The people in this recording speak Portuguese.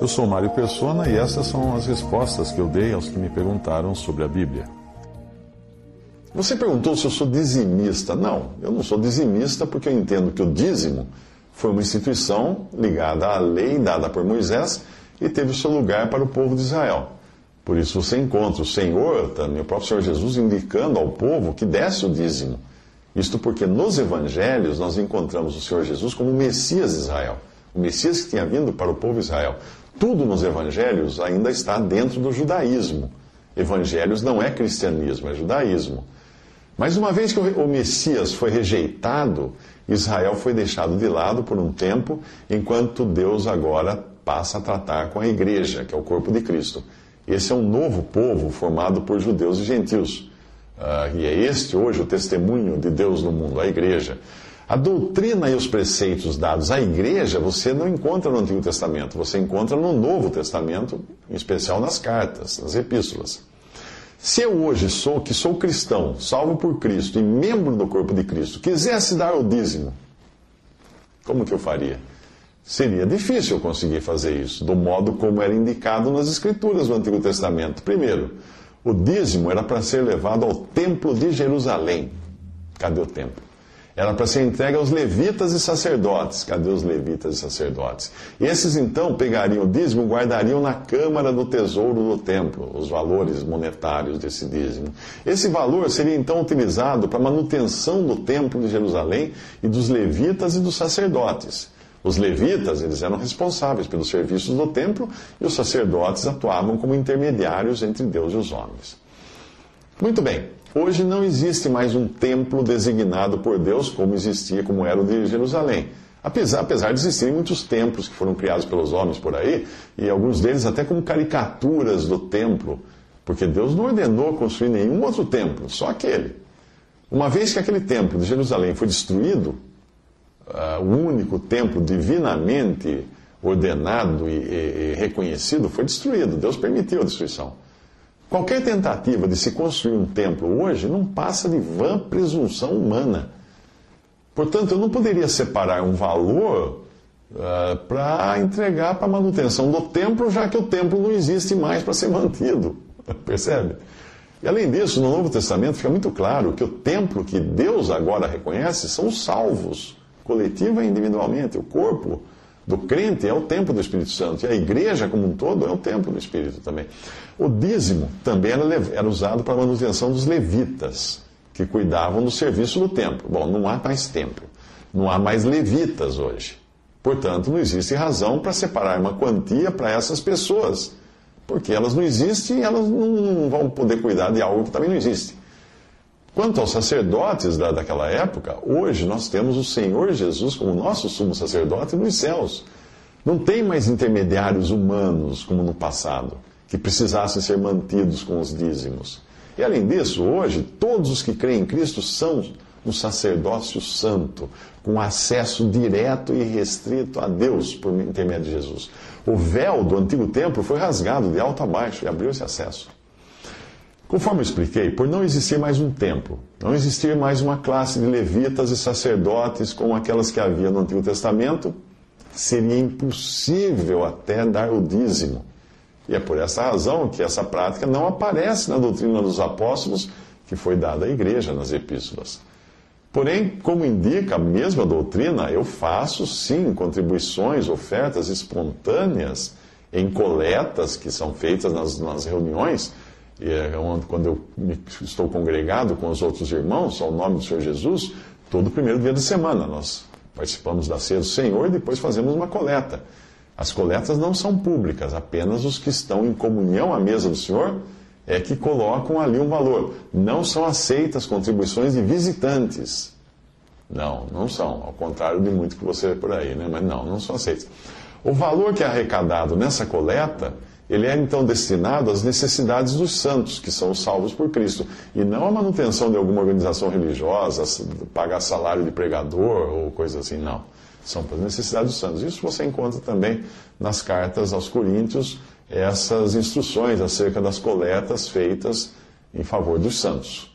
Eu sou Mário Persona e essas são as respostas que eu dei aos que me perguntaram sobre a Bíblia. Você perguntou se eu sou dizimista. Não, eu não sou dizimista porque eu entendo que o dízimo foi uma instituição ligada à lei dada por Moisés e teve seu lugar para o povo de Israel. Por isso você encontra o Senhor, também o próprio Senhor Jesus, indicando ao povo que desse o dízimo. Isto porque nos evangelhos nós encontramos o Senhor Jesus como o Messias de Israel, o Messias que tinha vindo para o povo Israel. Tudo nos evangelhos ainda está dentro do judaísmo. Evangelhos não é cristianismo, é judaísmo. Mas uma vez que o Messias foi rejeitado, Israel foi deixado de lado por um tempo, enquanto Deus agora passa a tratar com a igreja, que é o corpo de Cristo. Esse é um novo povo formado por judeus e gentios. Uh, e é este hoje o testemunho de Deus no mundo, a igreja. A doutrina e os preceitos dados à igreja você não encontra no Antigo Testamento, você encontra no Novo Testamento, em especial nas cartas, nas epístolas. Se eu hoje sou que sou cristão, salvo por Cristo e membro do corpo de Cristo, quisesse dar o dízimo, como que eu faria? Seria difícil eu conseguir fazer isso, do modo como era indicado nas Escrituras do Antigo Testamento. Primeiro, o dízimo era para ser levado ao Templo de Jerusalém. Cadê o templo? Era para ser entregue aos levitas e sacerdotes. Cadê os levitas e sacerdotes? Esses então pegariam o dízimo e guardariam na câmara do tesouro do templo os valores monetários desse dízimo. Esse valor seria então utilizado para a manutenção do templo de Jerusalém e dos levitas e dos sacerdotes. Os levitas, eles eram responsáveis pelos serviços do templo e os sacerdotes atuavam como intermediários entre Deus e os homens. Muito bem. Hoje não existe mais um templo designado por Deus como existia, como era o de Jerusalém. Apesar, apesar de existirem muitos templos que foram criados pelos homens por aí, e alguns deles até como caricaturas do templo, porque Deus não ordenou construir nenhum outro templo, só aquele. Uma vez que aquele templo de Jerusalém foi destruído, uh, o único templo divinamente ordenado e, e, e reconhecido foi destruído. Deus permitiu a destruição. Qualquer tentativa de se construir um templo hoje não passa de vã presunção humana. Portanto, eu não poderia separar um valor uh, para entregar para a manutenção do templo, já que o templo não existe mais para ser mantido. Percebe? E além disso, no Novo Testamento fica muito claro que o templo que Deus agora reconhece são os salvos, coletiva e individualmente. O corpo do crente é o templo do Espírito Santo. E a igreja como um todo é o templo do Espírito também. O dízimo também era, era usado para a manutenção dos levitas, que cuidavam do serviço do templo. Bom, não há mais templo. Não há mais levitas hoje. Portanto, não existe razão para separar uma quantia para essas pessoas. Porque elas não existem e elas não vão poder cuidar de algo que também não existe. Quanto aos sacerdotes da, daquela época, hoje nós temos o Senhor Jesus como nosso sumo sacerdote nos céus. Não tem mais intermediários humanos como no passado, que precisassem ser mantidos com os dízimos. E além disso, hoje, todos os que creem em Cristo são um sacerdócio santo, com acesso direto e restrito a Deus por intermédio de Jesus. O véu do antigo templo foi rasgado de alto a baixo e abriu esse acesso. Conforme eu expliquei, por não existir mais um templo, não existir mais uma classe de levitas e sacerdotes como aquelas que havia no Antigo Testamento, seria impossível até dar o dízimo. E é por essa razão que essa prática não aparece na doutrina dos apóstolos que foi dada à igreja nas epístolas. Porém, como indica a mesma doutrina, eu faço sim contribuições, ofertas espontâneas em coletas que são feitas nas, nas reuniões é quando eu estou congregado com os outros irmãos, ao nome do Senhor Jesus, todo primeiro dia de semana nós participamos da ceia do Senhor e depois fazemos uma coleta. As coletas não são públicas, apenas os que estão em comunhão à mesa do Senhor é que colocam ali um valor. Não são aceitas contribuições de visitantes. Não, não são. Ao contrário de muito que você vê por aí, né? Mas não, não são aceitas. O valor que é arrecadado nessa coleta, ele é então destinado às necessidades dos santos, que são os salvos por Cristo, e não à manutenção de alguma organização religiosa, pagar salário de pregador ou coisa assim, não. São para as necessidades dos santos. Isso você encontra também nas cartas aos Coríntios, essas instruções acerca das coletas feitas em favor dos santos.